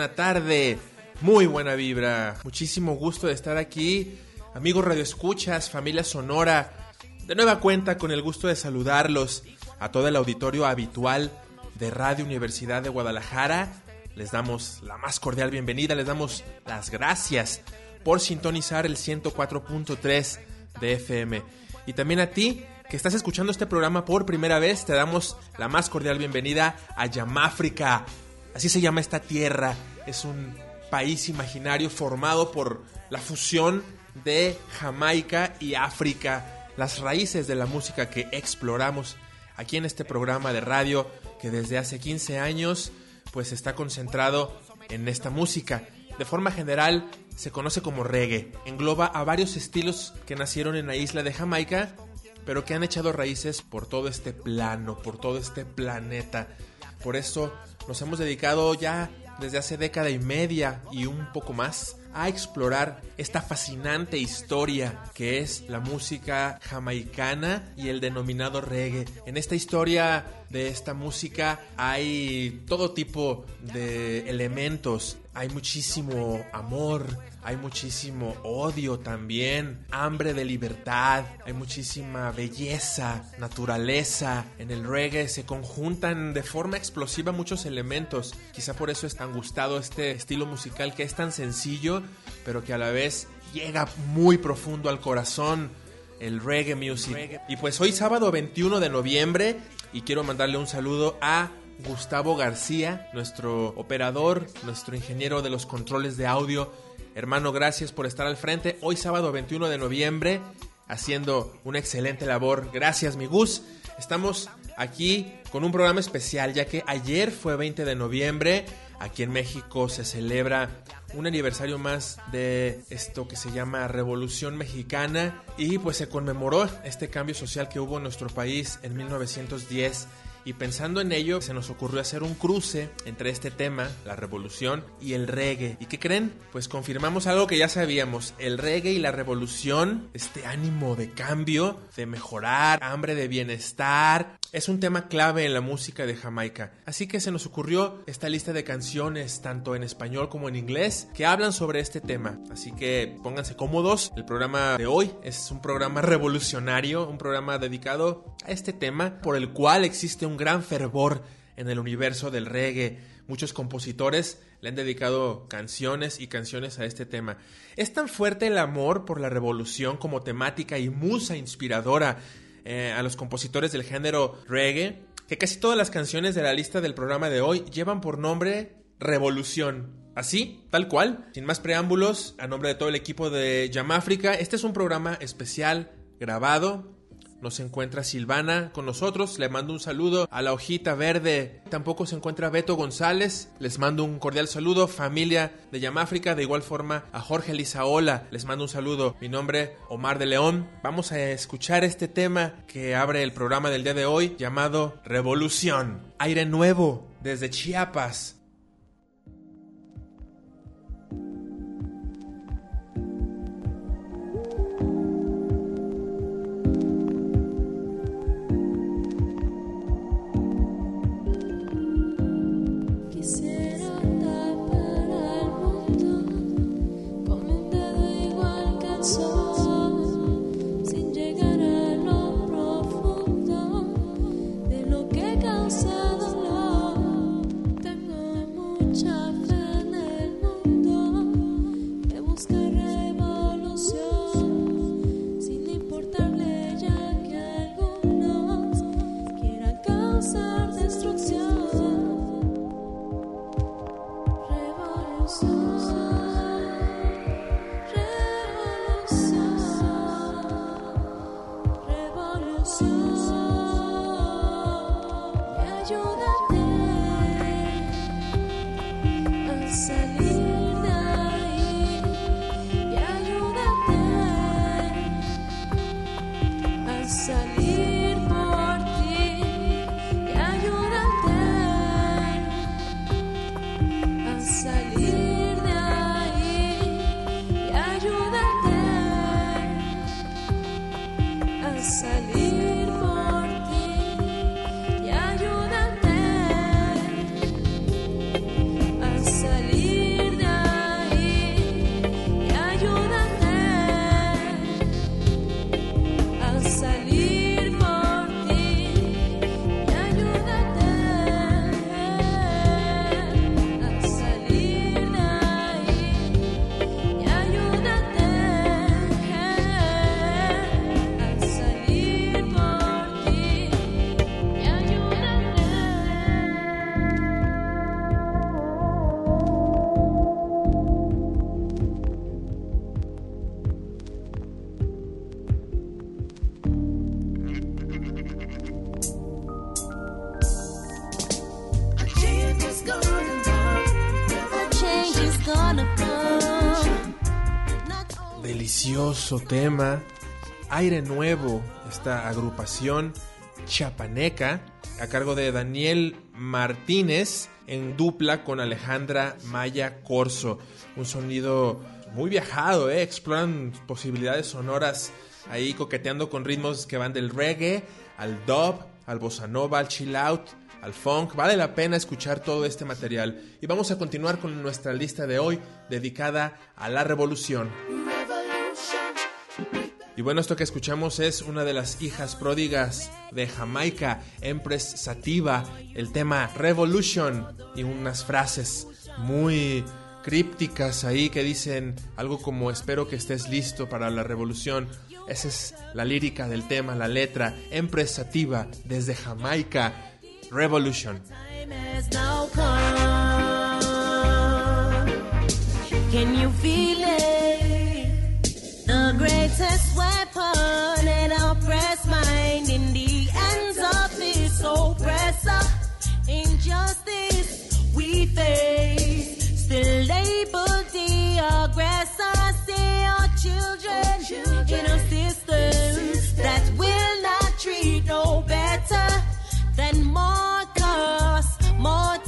buena tarde. Muy buena vibra. Muchísimo gusto de estar aquí. Amigos Radio Escuchas, familia Sonora. De nueva cuenta con el gusto de saludarlos a todo el auditorio habitual de Radio Universidad de Guadalajara. Les damos la más cordial bienvenida, les damos las gracias por sintonizar el 104.3 de FM. Y también a ti que estás escuchando este programa por primera vez, te damos la más cordial bienvenida a Yamáfrica. Así se llama esta tierra. Es un país imaginario formado por la fusión de Jamaica y África, las raíces de la música que exploramos aquí en este programa de radio que desde hace 15 años pues está concentrado en esta música. De forma general se conoce como reggae. Engloba a varios estilos que nacieron en la isla de Jamaica, pero que han echado raíces por todo este plano, por todo este planeta. Por eso nos hemos dedicado ya desde hace década y media y un poco más a explorar esta fascinante historia que es la música jamaicana y el denominado reggae. En esta historia de esta música hay todo tipo de elementos. Hay muchísimo amor, hay muchísimo odio también, hambre de libertad, hay muchísima belleza, naturaleza. En el reggae se conjuntan de forma explosiva muchos elementos. Quizá por eso es tan gustado este estilo musical que es tan sencillo, pero que a la vez llega muy profundo al corazón. El reggae music. Y pues hoy sábado 21 de noviembre y quiero mandarle un saludo a Gustavo García, nuestro operador, nuestro ingeniero de los controles de audio. Hermano, gracias por estar al frente. Hoy sábado 21 de noviembre, haciendo una excelente labor. Gracias, mi Gus. Estamos aquí con un programa especial, ya que ayer fue 20 de noviembre. Aquí en México se celebra un aniversario más de esto que se llama Revolución Mexicana y pues se conmemoró este cambio social que hubo en nuestro país en 1910 y pensando en ello, se nos ocurrió hacer un cruce entre este tema, la revolución, y el reggae. ¿Y qué creen? Pues confirmamos algo que ya sabíamos. El reggae y la revolución, este ánimo de cambio, de mejorar, hambre de bienestar, es un tema clave en la música de Jamaica. Así que se nos ocurrió esta lista de canciones, tanto en español como en inglés, que hablan sobre este tema. Así que pónganse cómodos. El programa de hoy es un programa revolucionario, un programa dedicado a este tema por el cual existe un gran fervor en el universo del reggae. Muchos compositores le han dedicado canciones y canciones a este tema. Es tan fuerte el amor por la revolución como temática y musa inspiradora eh, a los compositores del género reggae, que casi todas las canciones de la lista del programa de hoy llevan por nombre Revolución. Así, tal cual, sin más preámbulos, a nombre de todo el equipo de Yamáfrica, este es un programa especial grabado nos encuentra Silvana con nosotros. Le mando un saludo a la hojita verde. Tampoco se encuentra Beto González. Les mando un cordial saludo. Familia de Yamáfrica. De igual forma a Jorge Lizaola. Les mando un saludo. Mi nombre Omar de León. Vamos a escuchar este tema que abre el programa del día de hoy llamado Revolución. Aire nuevo desde Chiapas. Tema, Aire Nuevo, esta agrupación chapaneca a cargo de Daniel Martínez en dupla con Alejandra Maya Corso. Un sonido muy viajado, ¿eh? exploran posibilidades sonoras ahí coqueteando con ritmos que van del reggae al dub, al bossa nova, al chill out, al funk. Vale la pena escuchar todo este material. Y vamos a continuar con nuestra lista de hoy dedicada a la revolución. Y bueno, esto que escuchamos es una de las hijas pródigas de Jamaica, Empress Sativa, el tema Revolution y unas frases muy crípticas ahí que dicen algo como espero que estés listo para la revolución. Esa es la lírica del tema, la letra, Empress Sativa desde Jamaica, Revolution. Can you feel The greatest weapon in oppressed mind in the hands of this oppressor. Injustice we face, still label the aggressor. See our children, in a system that will not treat no better than Marcus Martin,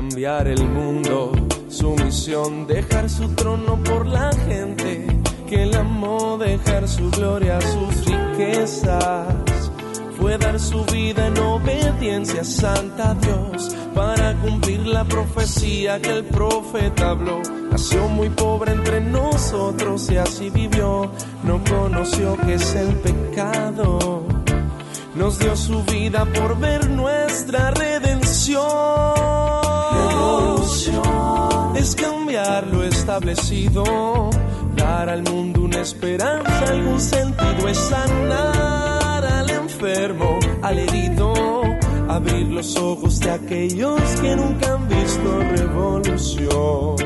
cambiar el mundo, su misión dejar su trono por la gente que él amó, dejar su gloria, sus riquezas. Fue dar su vida en obediencia santa a Dios para cumplir la profecía que el profeta habló. Nació muy pobre entre nosotros y así vivió. No conoció que es el pecado. Nos dio su vida por ver nuestra redención. Dar al mundo una esperanza, algún sentido es sanar al enfermo, al herido, abrir los ojos de aquellos que nunca han visto revolución.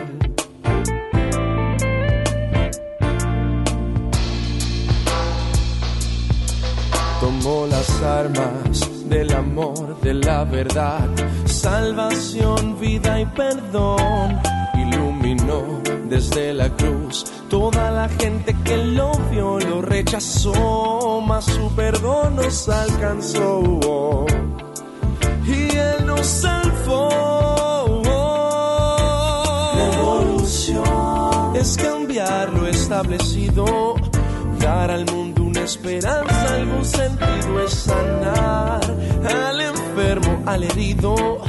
Tomó las armas del amor, de la verdad, salvación, vida y perdón. Iluminó desde la cruz toda la gente que lo vio, lo rechazó, mas su perdón nos alcanzó. Y él nos salvó. Revolución es cambiar lo establecido, dar al mundo una esperanza, algún sentido es sanar al enfermo, al herido,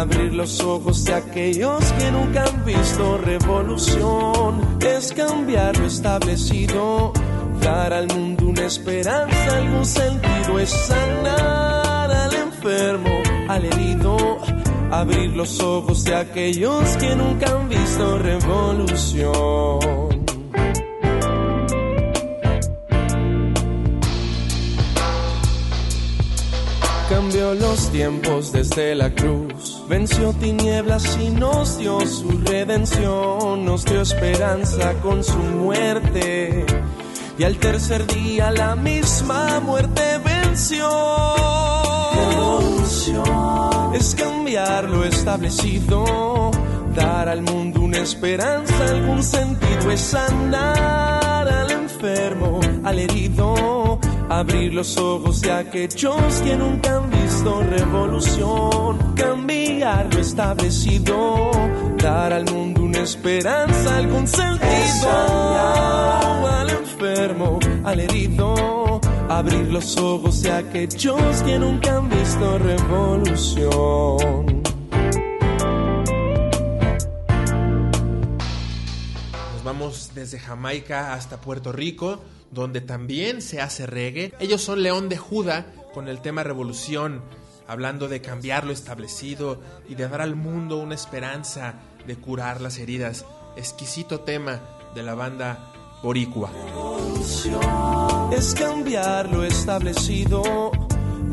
abrir los ojos de aquellos que nunca han visto revolución, es cambiar lo establecido, dar al mundo una esperanza, algún sentido es sanar al enfermo, al herido, abrir los ojos de aquellos que nunca han visto revolución. cambió los tiempos desde la cruz, venció tinieblas y nos dio su redención, nos dio esperanza con su muerte, y al tercer día la misma muerte venció. Es cambiar lo establecido, dar al mundo una esperanza, algún sentido es sanar al enfermo, al herido abrir los ojos de aquellos que nunca han visto revolución, cambiar lo establecido, dar al mundo una esperanza, algún sentido, al enfermo, al herido, abrir los ojos de aquellos que nunca han visto revolución. Desde Jamaica hasta Puerto Rico donde también se hace reggae. Ellos son León de Judá con el tema Revolución, hablando de cambiar lo establecido y de dar al mundo una esperanza de curar las heridas. Exquisito tema de la banda Boricua. Es cambiar lo establecido,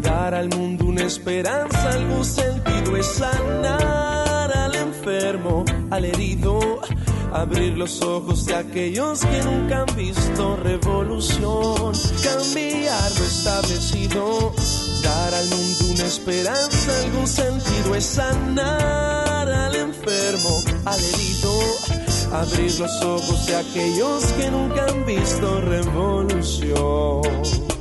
dar al mundo una esperanza, algún sentido es sanar al enfermo, al herido abrir los ojos de aquellos que nunca han visto revolución, cambiar lo establecido, dar al mundo una esperanza, algún sentido es sanar al enfermo, al herido, abrir los ojos de aquellos que nunca han visto revolución.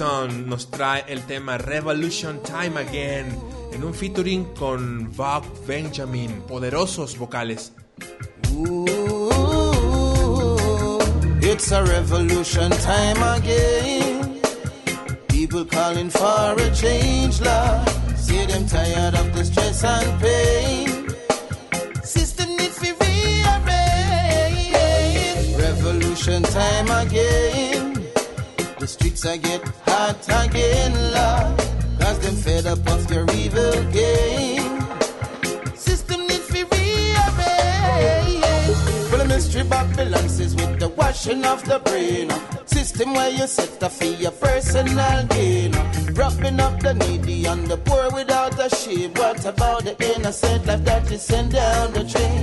Nos trae el tema Revolution Time Again en un featuring con Benjamin, poderosos vocales. Ooh, it's a revolution time again. People calling for a change, Lord. See them tired of the stress and pain. System needs to rearrange. Revolution time again. The streets I get hot again, Lord. Cause them fed up of your evil game. System needs to rearrange. Well, the mystery Babylon says with the washing of the brain. System where you set up for your personal gain. Propping up the needy and the poor without a shame. What about the innocent life that is sent down the drain?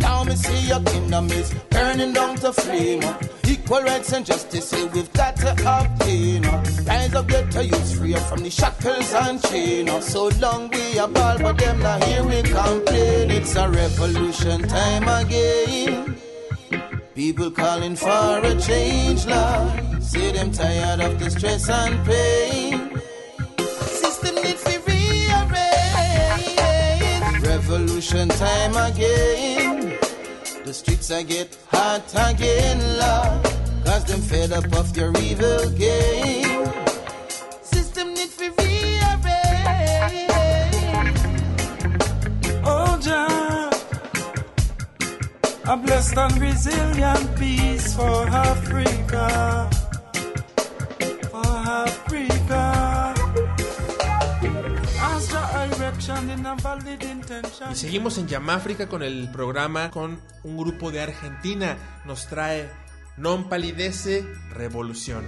Now me see your kingdom is burning down to flame. Equal rights and justice, here we've got to obtain. Rise up, get to use free from the shackles and chain. So long we are ball, but them not hear we complain. It's a revolution time again. People calling for a change, Lord. See them tired of the stress and pain. System needs to rearrange. Revolution time again. The streets I get hot again, Lord. Cause them fed up of your evil game. System needs to rearrange. Oh, Jah, a blessed and resilient peace for Africa. For Africa. Y seguimos en Yamáfrica con el programa con un grupo de Argentina. Nos trae Non Palidece Revolución.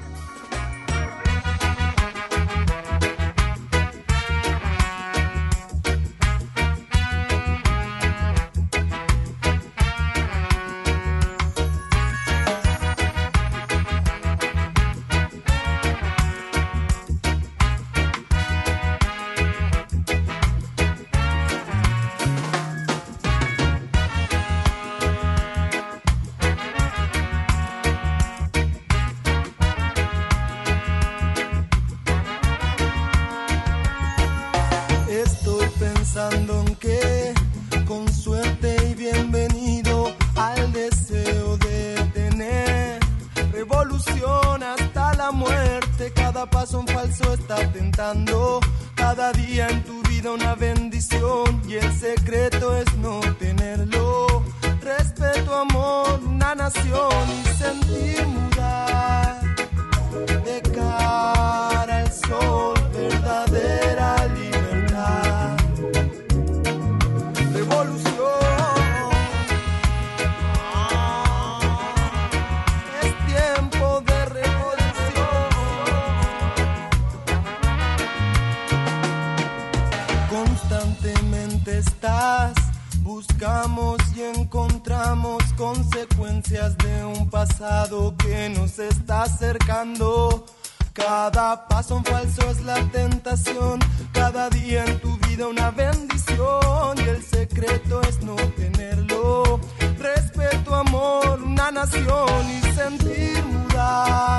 Y sentir mudar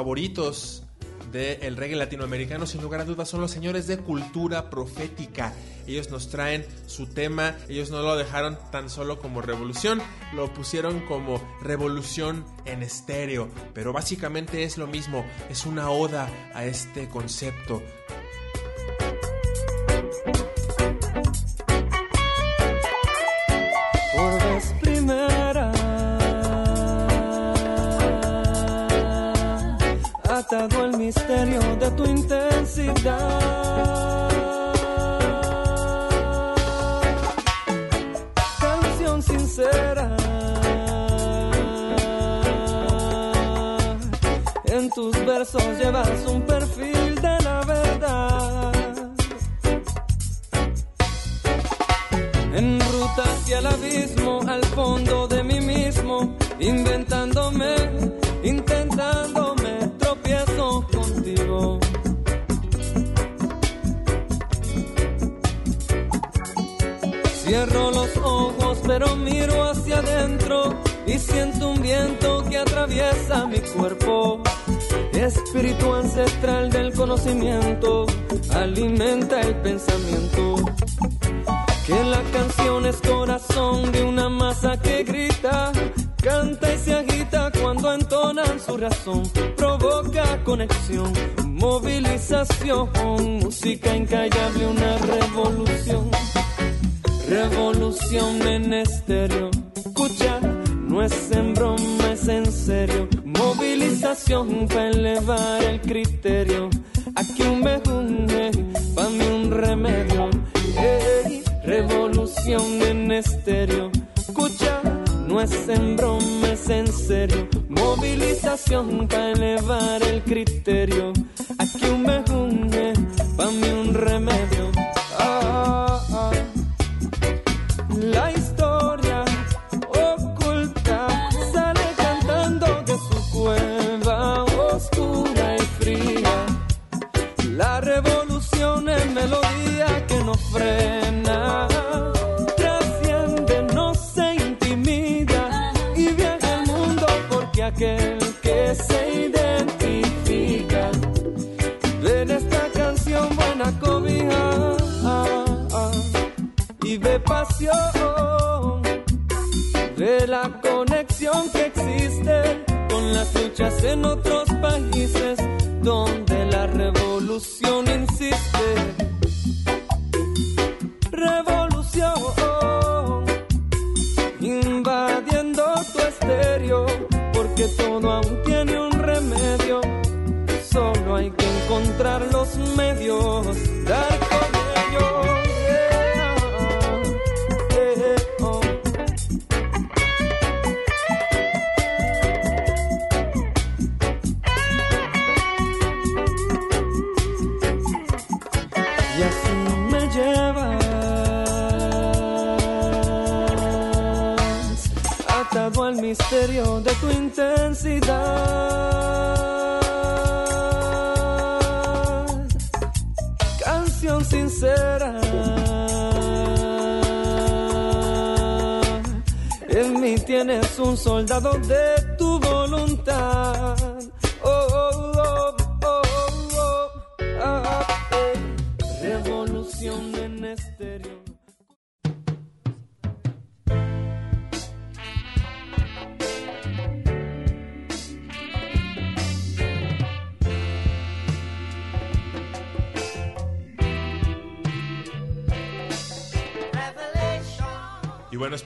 favoritos del reggae latinoamericano, sin lugar a dudas, son los señores de cultura profética. Ellos nos traen su tema, ellos no lo dejaron tan solo como revolución, lo pusieron como revolución en estéreo, pero básicamente es lo mismo, es una oda a este concepto. Llevas un perfil de la verdad. En ruta hacia el abismo, al fondo de mí mismo, inventándome, intentando Cierro los ojos, pero miro hacia adentro y siento un viento que atraviesa mi cuerpo. Espíritu ancestral del conocimiento alimenta el pensamiento. Que la canción es corazón de una masa que grita, canta y se agita cuando entonan su razón. Provoca conexión, movilización, música incallable, una revolución Revolución en estéreo. Escucha, no es en broma, es en serio. Movilización para elevar el criterio. Aquí un mejunje, para mí un remedio. revolución en estéreo. Escucha, no es en broma, es en serio. Movilización para elevar el criterio. Aquí un mejunje, para mí un remedio. Conexión que existe con las luchas en otros países donde la revolución insiste. Revolución invadiendo tu estéreo, porque todo aún tiene un remedio. Solo hay que encontrar los medios, dar con soldado de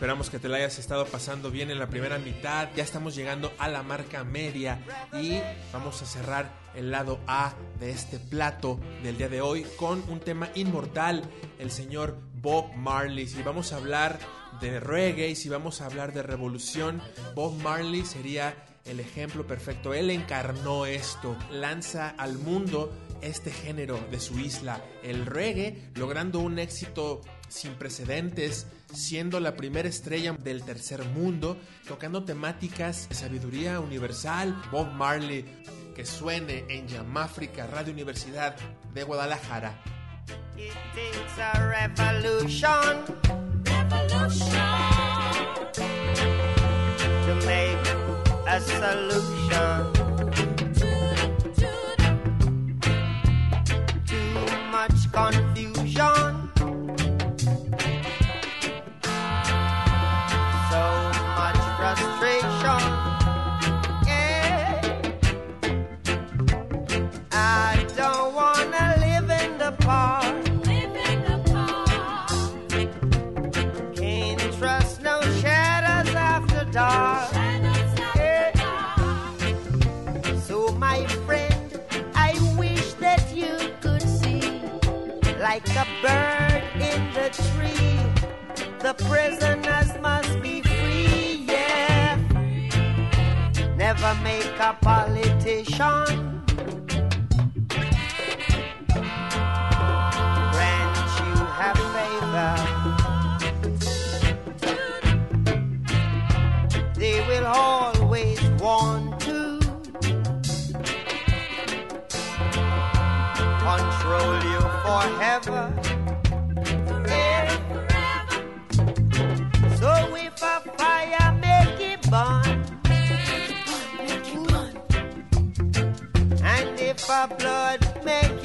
esperamos que te la hayas estado pasando bien en la primera mitad. Ya estamos llegando a la marca media y vamos a cerrar el lado A de este plato del día de hoy con un tema inmortal, el señor Bob Marley. Si vamos a hablar de reggae si vamos a hablar de revolución, Bob Marley sería el ejemplo perfecto. Él encarnó esto, lanza al mundo este género de su isla, el reggae, logrando un éxito sin precedentes, siendo la primera estrella del tercer mundo, tocando temáticas de sabiduría universal, Bob Marley, que suene en Yamáfrica, Radio Universidad de Guadalajara. It takes a revolution, revolution to make a solution. Too much confusion. bird in the tree. The prisoners must be free, yeah. Never make a politician. Grant you have favor. They will always want to control you forever. our blood, make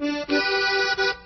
Música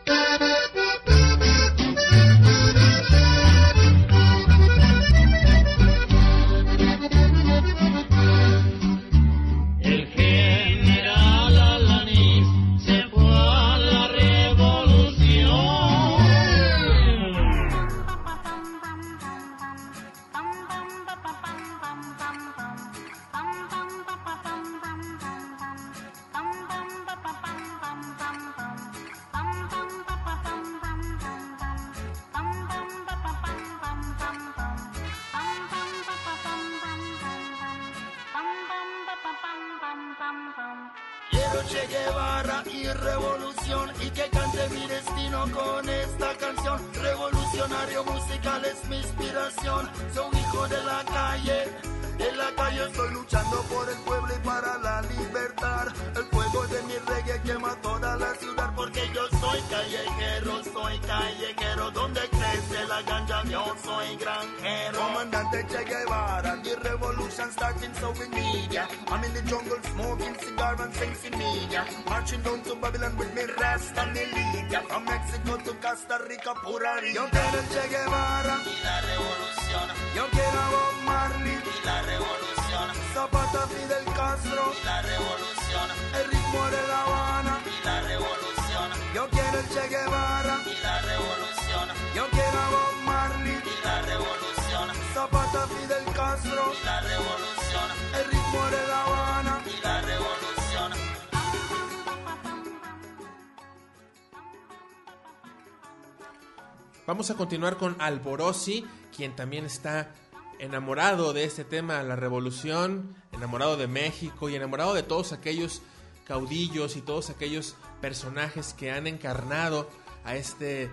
Cigar and sexy media. Marching down to Babylon with me rest and me. From Mexico to Costa Rica, Pura Rica. Yo quiero Che Guevara y la revolución. Yo quiero a Bob Marley y la revolución. Zapata Fidel Castro y la revolución. El ritmo de La Habana y la revolución. Yo quiero el Che Guevara y la revolución. Yo quiero a Bob Marley y la revolución. Zapata Fidel Castro y la revolución. Vamos a continuar con Alborosi, quien también está enamorado de este tema, la revolución, enamorado de México y enamorado de todos aquellos caudillos y todos aquellos personajes que han encarnado a este eh,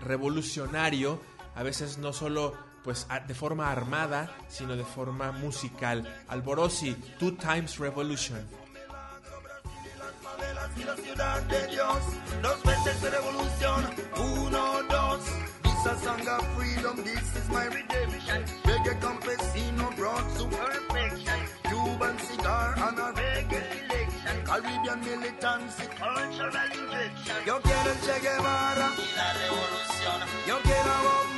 revolucionario, a veces no solo pues de forma armada, sino de forma musical. Alborosi, Two Times Revolution. A song of freedom, this is my redemption. Reggae campesino brought to perfection. Cuban cigar and a reggae election. Caribbean militancy, cultural injection. Yo quiero Che Guevara y la revolución. Yo quiero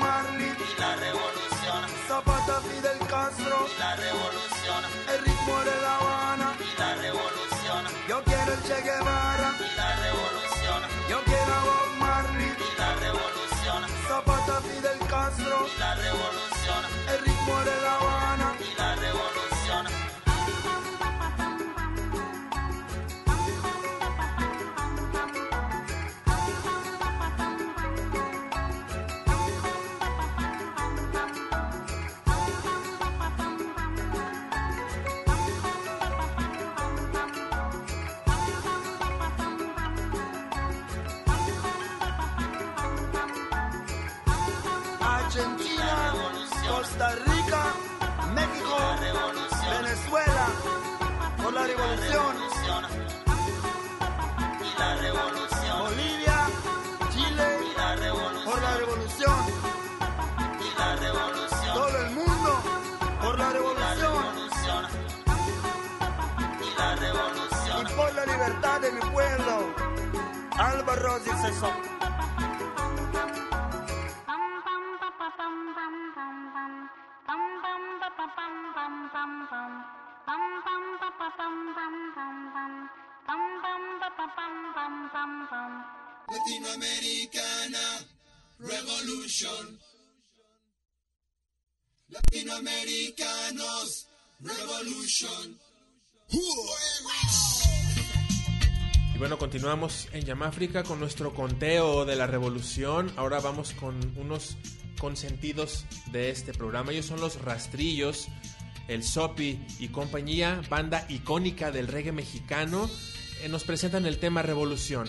Costa Rica, México, Venezuela, por la revolución. Bolivia, Chile, por la revolución. Todo el mundo, por la revolución. Y por la libertad de mi pueblo. Álvaro César. Latinoamericanos Revolution. Y bueno, continuamos en Yamáfrica con nuestro conteo de la revolución. Ahora vamos con unos consentidos de este programa. Ellos son los Rastrillos, el Sopi y compañía, banda icónica del reggae mexicano. Eh, nos presentan el tema Revolución.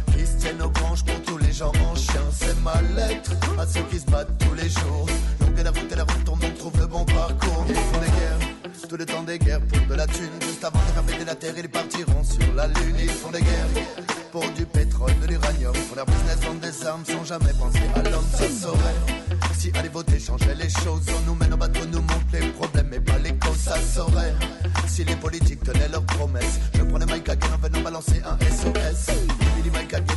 Qui se tiennent pour tous les gens en chien. C'est ma lettre à ceux qui se battent tous les jours. Longue est la route et la route tourne, on trouve le bon parcours. Ils font des guerres tout le temps des guerres pour de la thune. Juste avant de faire la terre, ils partiront sur la lune. Ils font des guerres pour du pétrole, de l'uranium. Pour leur business, vendent des armes sans jamais penser à l'homme. Ça saurait. Si aller voter changeait les choses, on nous mène au bateau, nous montre les problèmes et pas les causes. Ça saurait. Si les politiques tenaient leurs promesses, je prenais Mike Hagen en venant balancer un SOS.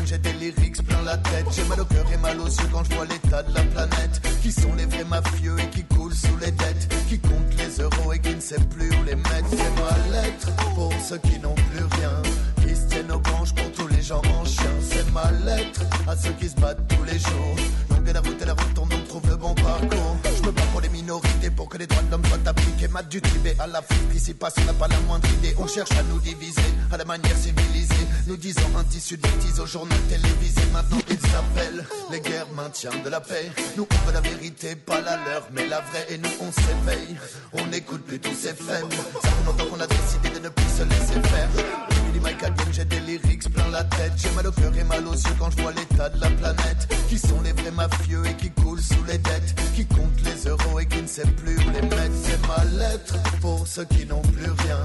J'ai des lyrics plein la tête. J'ai mal au cœur et mal aux yeux quand je vois l'état de la planète. Qui sont les vrais mafieux et qui coulent sous les dettes. Qui comptent les euros et qui ne sait plus où les mettre? C'est ma lettre pour ceux qui n'ont plus rien. Qui se tiennent aux branches pour tous les gens en chien. C'est ma lettre à ceux qui se battent tous les jours. Longue est la route et la route on trouve le bon parcours. Me bats pour les minorités pour que les droits de l'homme soient appliqués. Mat du Tibet à l'Afrique, d'ici passe, on n'a pas la moindre idée. On cherche à nous diviser à la manière civilisée. Nous disons un tissu de au journal télévisé. Maintenant ils s'appellent les guerres maintien de la paix. Nous on veut la vérité, pas la leur, mais la vraie. Et nous on s'éveille, on n'écoute plus tous ces faibles. Ça fait longtemps qu'on a décidé de ne plus se laisser faire. Mike j'ai des lyrics plein la tête. J'ai mal au cœur et mal aux yeux quand je vois l'état de la planète. Qui sont les vrais mafieux et qui coulent sous les dettes. Qui comptent les euros et qui ne sait plus où les mettre. C'est ma lettre pour ceux qui n'ont plus rien.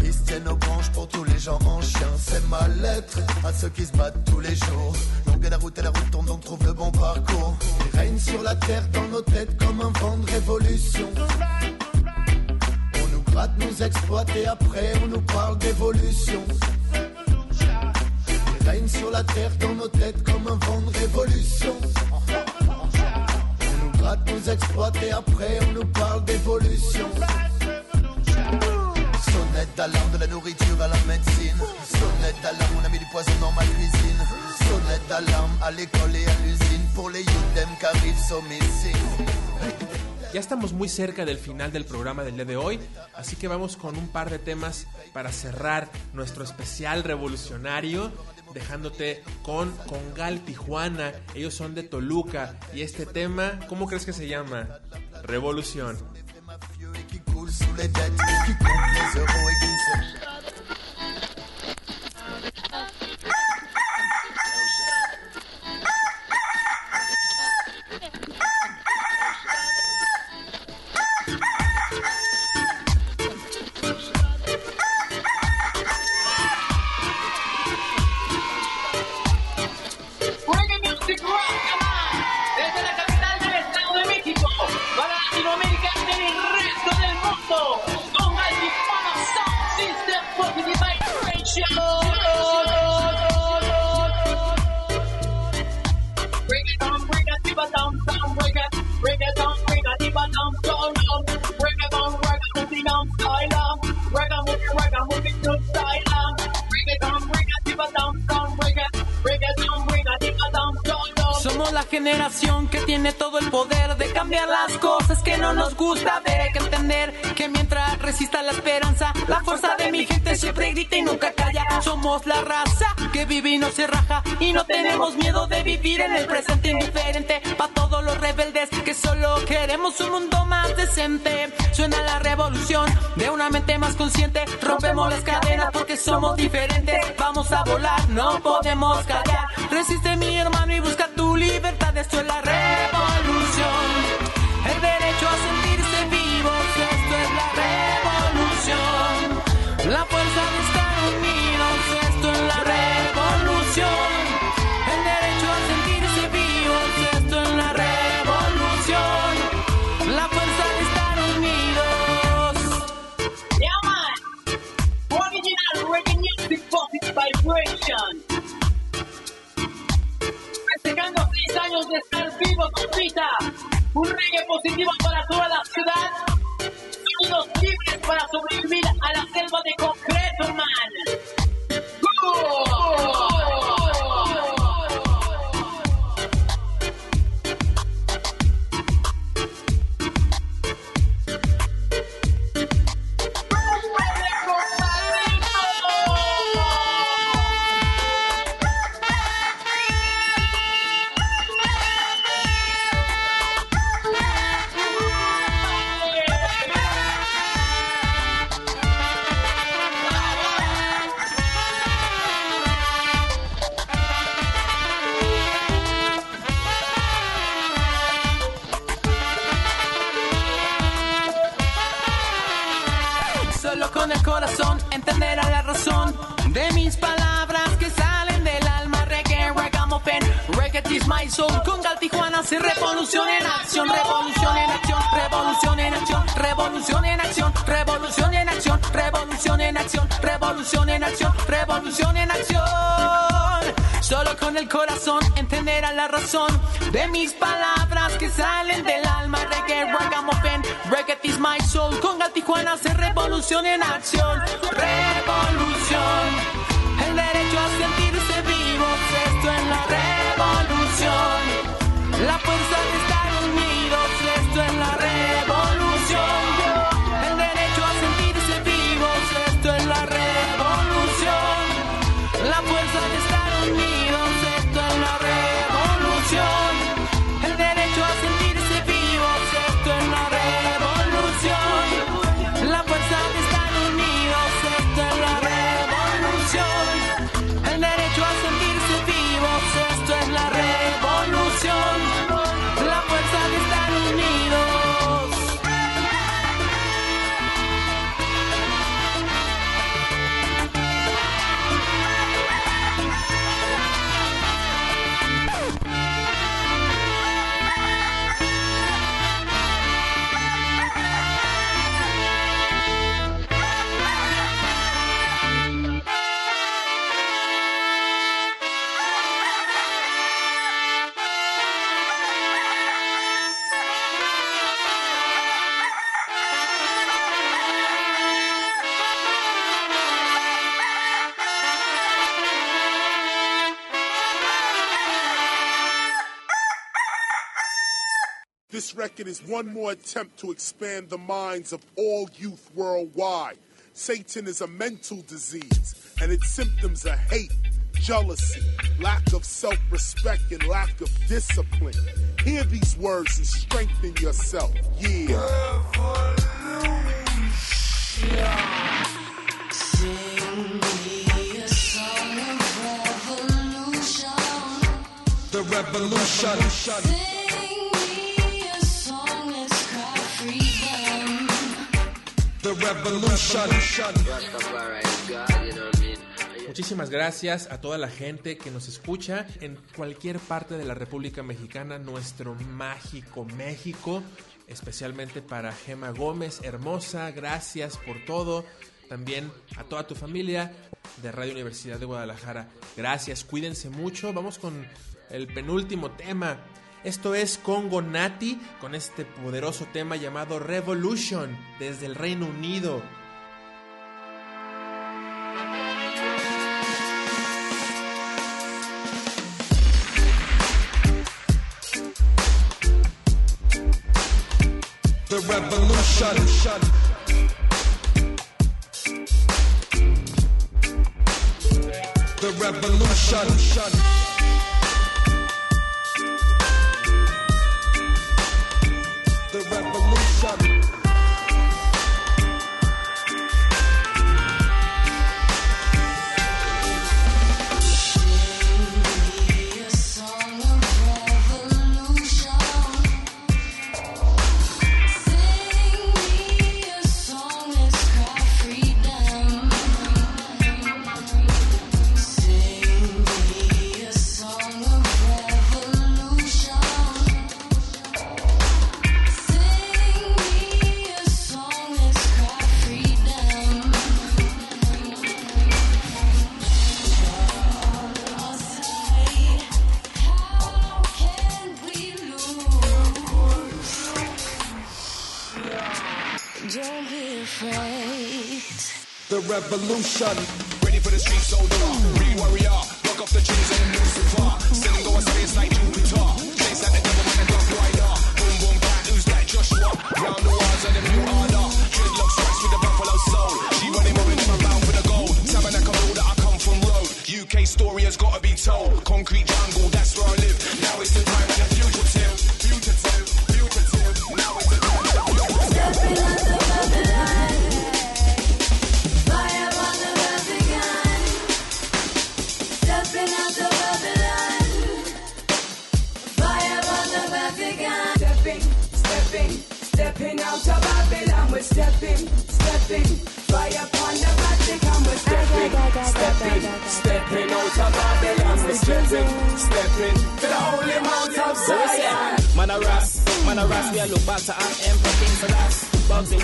Qui se tiennent aux branches pour tous les gens en chien. C'est ma lettre à ceux qui se battent tous les jours. Longue la route et la route tourne donc trouve le bon parcours. Il règne sur la terre dans nos têtes comme un vent de révolution. On nous exploite et après on nous parle d'évolution. Règne sur la terre dans nos têtes comme un vent de révolution. On nous gratte, nous exploite et après on nous parle d'évolution. Sonnette d'alarme de la nourriture à la médecine. Sonnette d'alarme, on a mis du poison dans ma cuisine. Sonnette d'alarme à l'école et à l'usine pour les them qui arrivent sur. Ya estamos muy cerca del final del programa del día de hoy, así que vamos con un par de temas para cerrar nuestro especial revolucionario, dejándote con Congal Tijuana. Ellos son de Toluca y este tema, ¿cómo crees que se llama? Revolución. Tiene todo el poder de cambiar las cosas que no nos gusta ver. Hay que entender que mientras resista la esperanza, la fuerza de mi gente siempre grita y nunca calla. Somos la raza que vive y no se raja y no tenemos miedo de vivir en el presente indiferente. Pa' todos los rebeldes que solo queremos un mundo más decente. Suena la revolución de una mente más consciente. Rompemos las cadenas porque somos diferentes. Vamos a volar, no podemos callar. Resiste mi hermano y busca tu libertad. Esto es la revolución. Christian. Festejando seis años de estar vivo con vida. Un reggae positivo para toda la ciudad. Sonidos libres para sobrevivir a la selva de concreto, man. Entenderá la razón de mis palabras que salen del alma. Reggae, ragamuffin, reggae is my soul. Con Gal Tijuana se revolución en acción, revolución en acción, revolución en acción, revolución en acción, revolución en acción, revolución en acción, revolución en acción, revolución en acción. Solo con el corazón entenderá la razón de mis palabras que salen del alma. Reggae, ragamuffin, reggae is my soul. Con Tijuana se revolución en acción, revolución. El derecho a sentirse vivos, esto es la revolución. La fuerza de This record is one more attempt to expand the minds of all youth worldwide. Satan is a mental disease, and its symptoms are hate, jealousy, lack of self respect, and lack of discipline. Hear these words and strengthen yourself. Yeah. The revolution. The Muchísimas gracias a toda la gente que nos escucha en cualquier parte de la República Mexicana, nuestro mágico México, especialmente para Gema Gómez, hermosa, gracias por todo. También a toda tu familia de Radio Universidad de Guadalajara, gracias, cuídense mucho. Vamos con el penúltimo tema. Esto es Congo Nati con este poderoso tema llamado Revolution desde el Reino Unido. The. The. Revolution.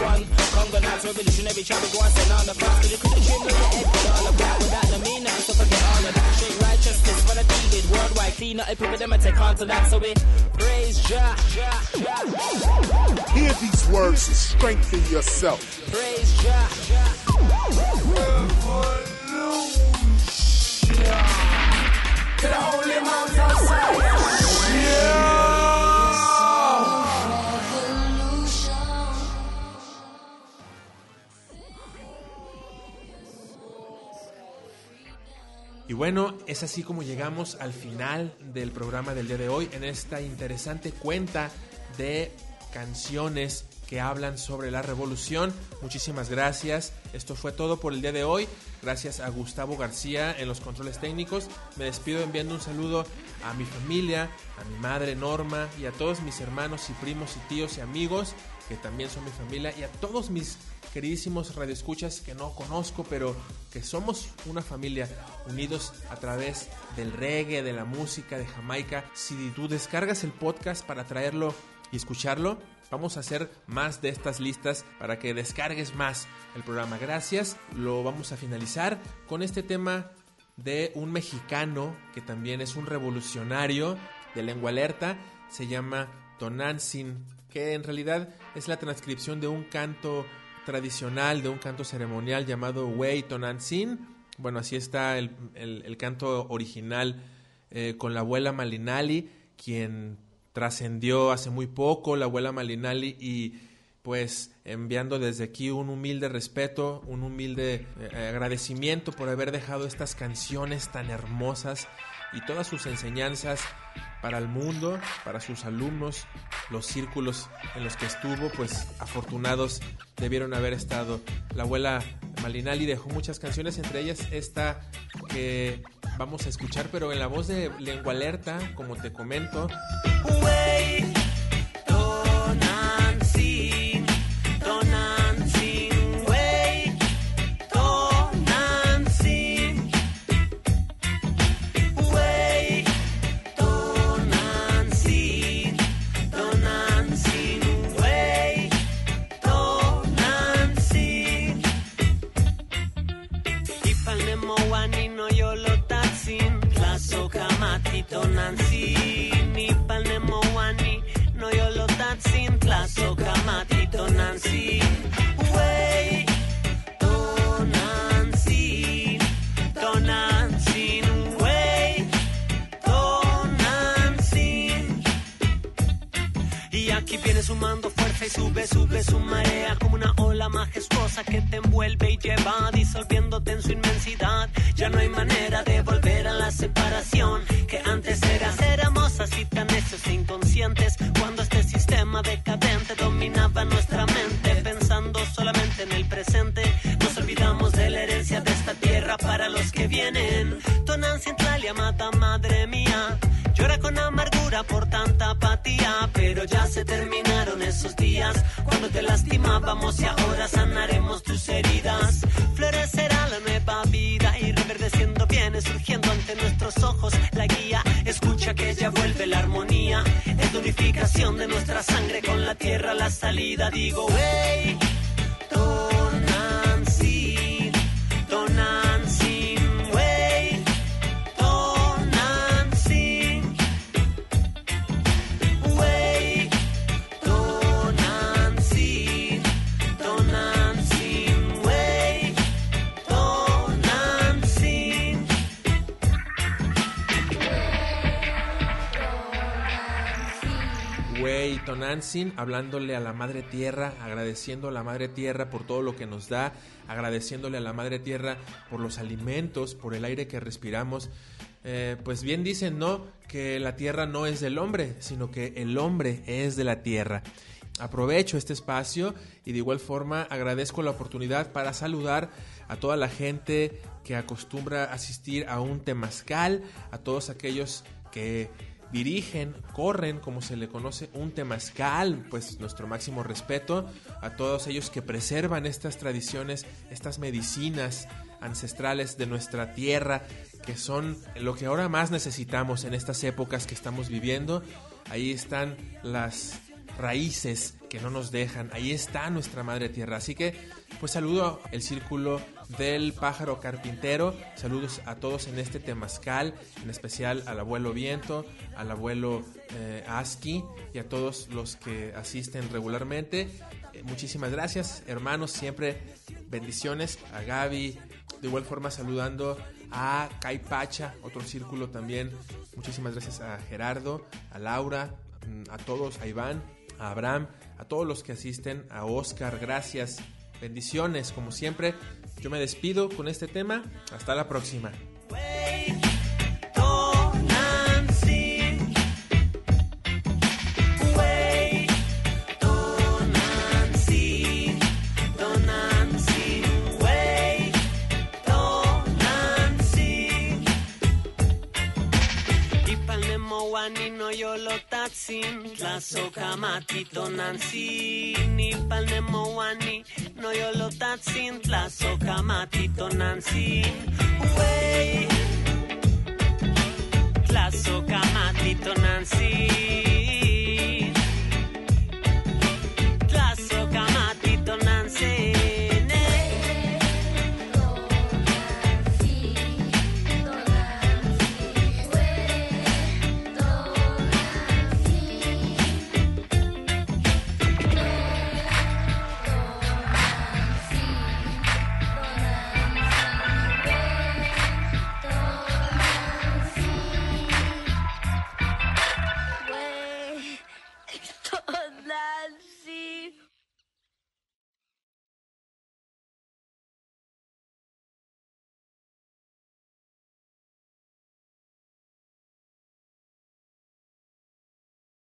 One, Congo Nats, revolutionary child, we go and send on the fast. But you couldn't treat me like Ed, all of that without no mean nothing. So forget all of that shit, righteousness for the needed. Worldwide clean up, people them and take on to that. So we praise Jah, Jah, Jah. Hear these words and strengthen yourself. Praise Jah, Jah. To the holy mount of bueno, es así como llegamos al final del programa del día de hoy en esta interesante cuenta de canciones que hablan sobre la revolución. Muchísimas gracias. Esto fue todo por el día de hoy. Gracias a Gustavo García en los controles técnicos. Me despido enviando un saludo a mi familia, a mi madre Norma y a todos mis hermanos y primos y tíos y amigos que también son mi familia y a todos mis queridísimos radioescuchas que no conozco, pero que somos una familia unidos a través del reggae, de la música, de Jamaica. Si tú descargas el podcast para traerlo y escucharlo, vamos a hacer más de estas listas para que descargues más el programa. Gracias. Lo vamos a finalizar con este tema de un mexicano que también es un revolucionario de lengua alerta. Se llama Tonantzin, que en realidad es la transcripción de un canto tradicional, de un canto ceremonial llamado Wei Tonantzin. Bueno, así está el, el- el canto original eh, con la abuela Malinali, quien trascendió hace muy poco, la abuela Malinali, y pues enviando desde aquí un humilde respeto, un humilde eh, agradecimiento por haber dejado estas canciones tan hermosas y todas sus enseñanzas para el mundo, para sus alumnos, los círculos en los que estuvo, pues afortunados debieron haber estado. La abuela Malinali dejó muchas canciones, entre ellas esta que vamos a escuchar, pero en la voz de Lengua Alerta, como te comento. Kamati Tonantzin. Ipanemo wani no yolo tatsin, laso kamati Tonantzin. Wey, Tonantzin, Tonantzin, wey, Tonantzin. Y aquí viene sumando fuerza y sube, sube su marea como una ola majestuosa que te envuelve y lleva disolviéndote en su inmensidad. Ya no hay manera de volver a la separación que antes era. Éramos así tan necios e inconscientes cuando este sistema decadente dominaba nuestra mente, pensando solamente en el presente. Nos olvidamos de la herencia de esta tierra para los que vienen. Tonan central llamada madre mía. Llora con amargura por tanta apatía, pero ya se terminaron esos días cuando te lastimábamos y ahora sanaremos tus heridas. Florecerá la nueva vida y reverdeciendo viene surgiendo ante nuestros ojos la guía. Escucha que ya vuelve la armonía, es la unificación de nuestra sangre con la tierra la salida. Digo, wey, Hablándole a la Madre Tierra, agradeciendo a la Madre Tierra por todo lo que nos da, agradeciéndole a la Madre Tierra por los alimentos, por el aire que respiramos. Eh, pues bien dicen, ¿no? Que la Tierra no es del hombre, sino que el hombre es de la Tierra. Aprovecho este espacio y de igual forma agradezco la oportunidad para saludar a toda la gente que acostumbra asistir a un temazcal, a todos aquellos que dirigen, corren, como se le conoce, un temazcal, pues nuestro máximo respeto a todos ellos que preservan estas tradiciones, estas medicinas ancestrales de nuestra tierra, que son lo que ahora más necesitamos en estas épocas que estamos viviendo. Ahí están las raíces que no nos dejan. Ahí está nuestra madre tierra. Así que, pues saludo el círculo del pájaro carpintero. Saludos a todos en este temazcal, en especial al abuelo Viento, al abuelo eh, Aski y a todos los que asisten regularmente. Eh, muchísimas gracias, hermanos. Siempre bendiciones a Gaby. De igual forma, saludando a Caipacha, otro círculo también. Muchísimas gracias a Gerardo, a Laura, mm, a todos, a Iván, a Abraham, a todos los que asisten, a Oscar, gracias, bendiciones, como siempre. Yo me despido con este tema, hasta la próxima. so kama tito nansi ni palnemo wani no yo lo tatsin tla so kama tito nansi way so nansi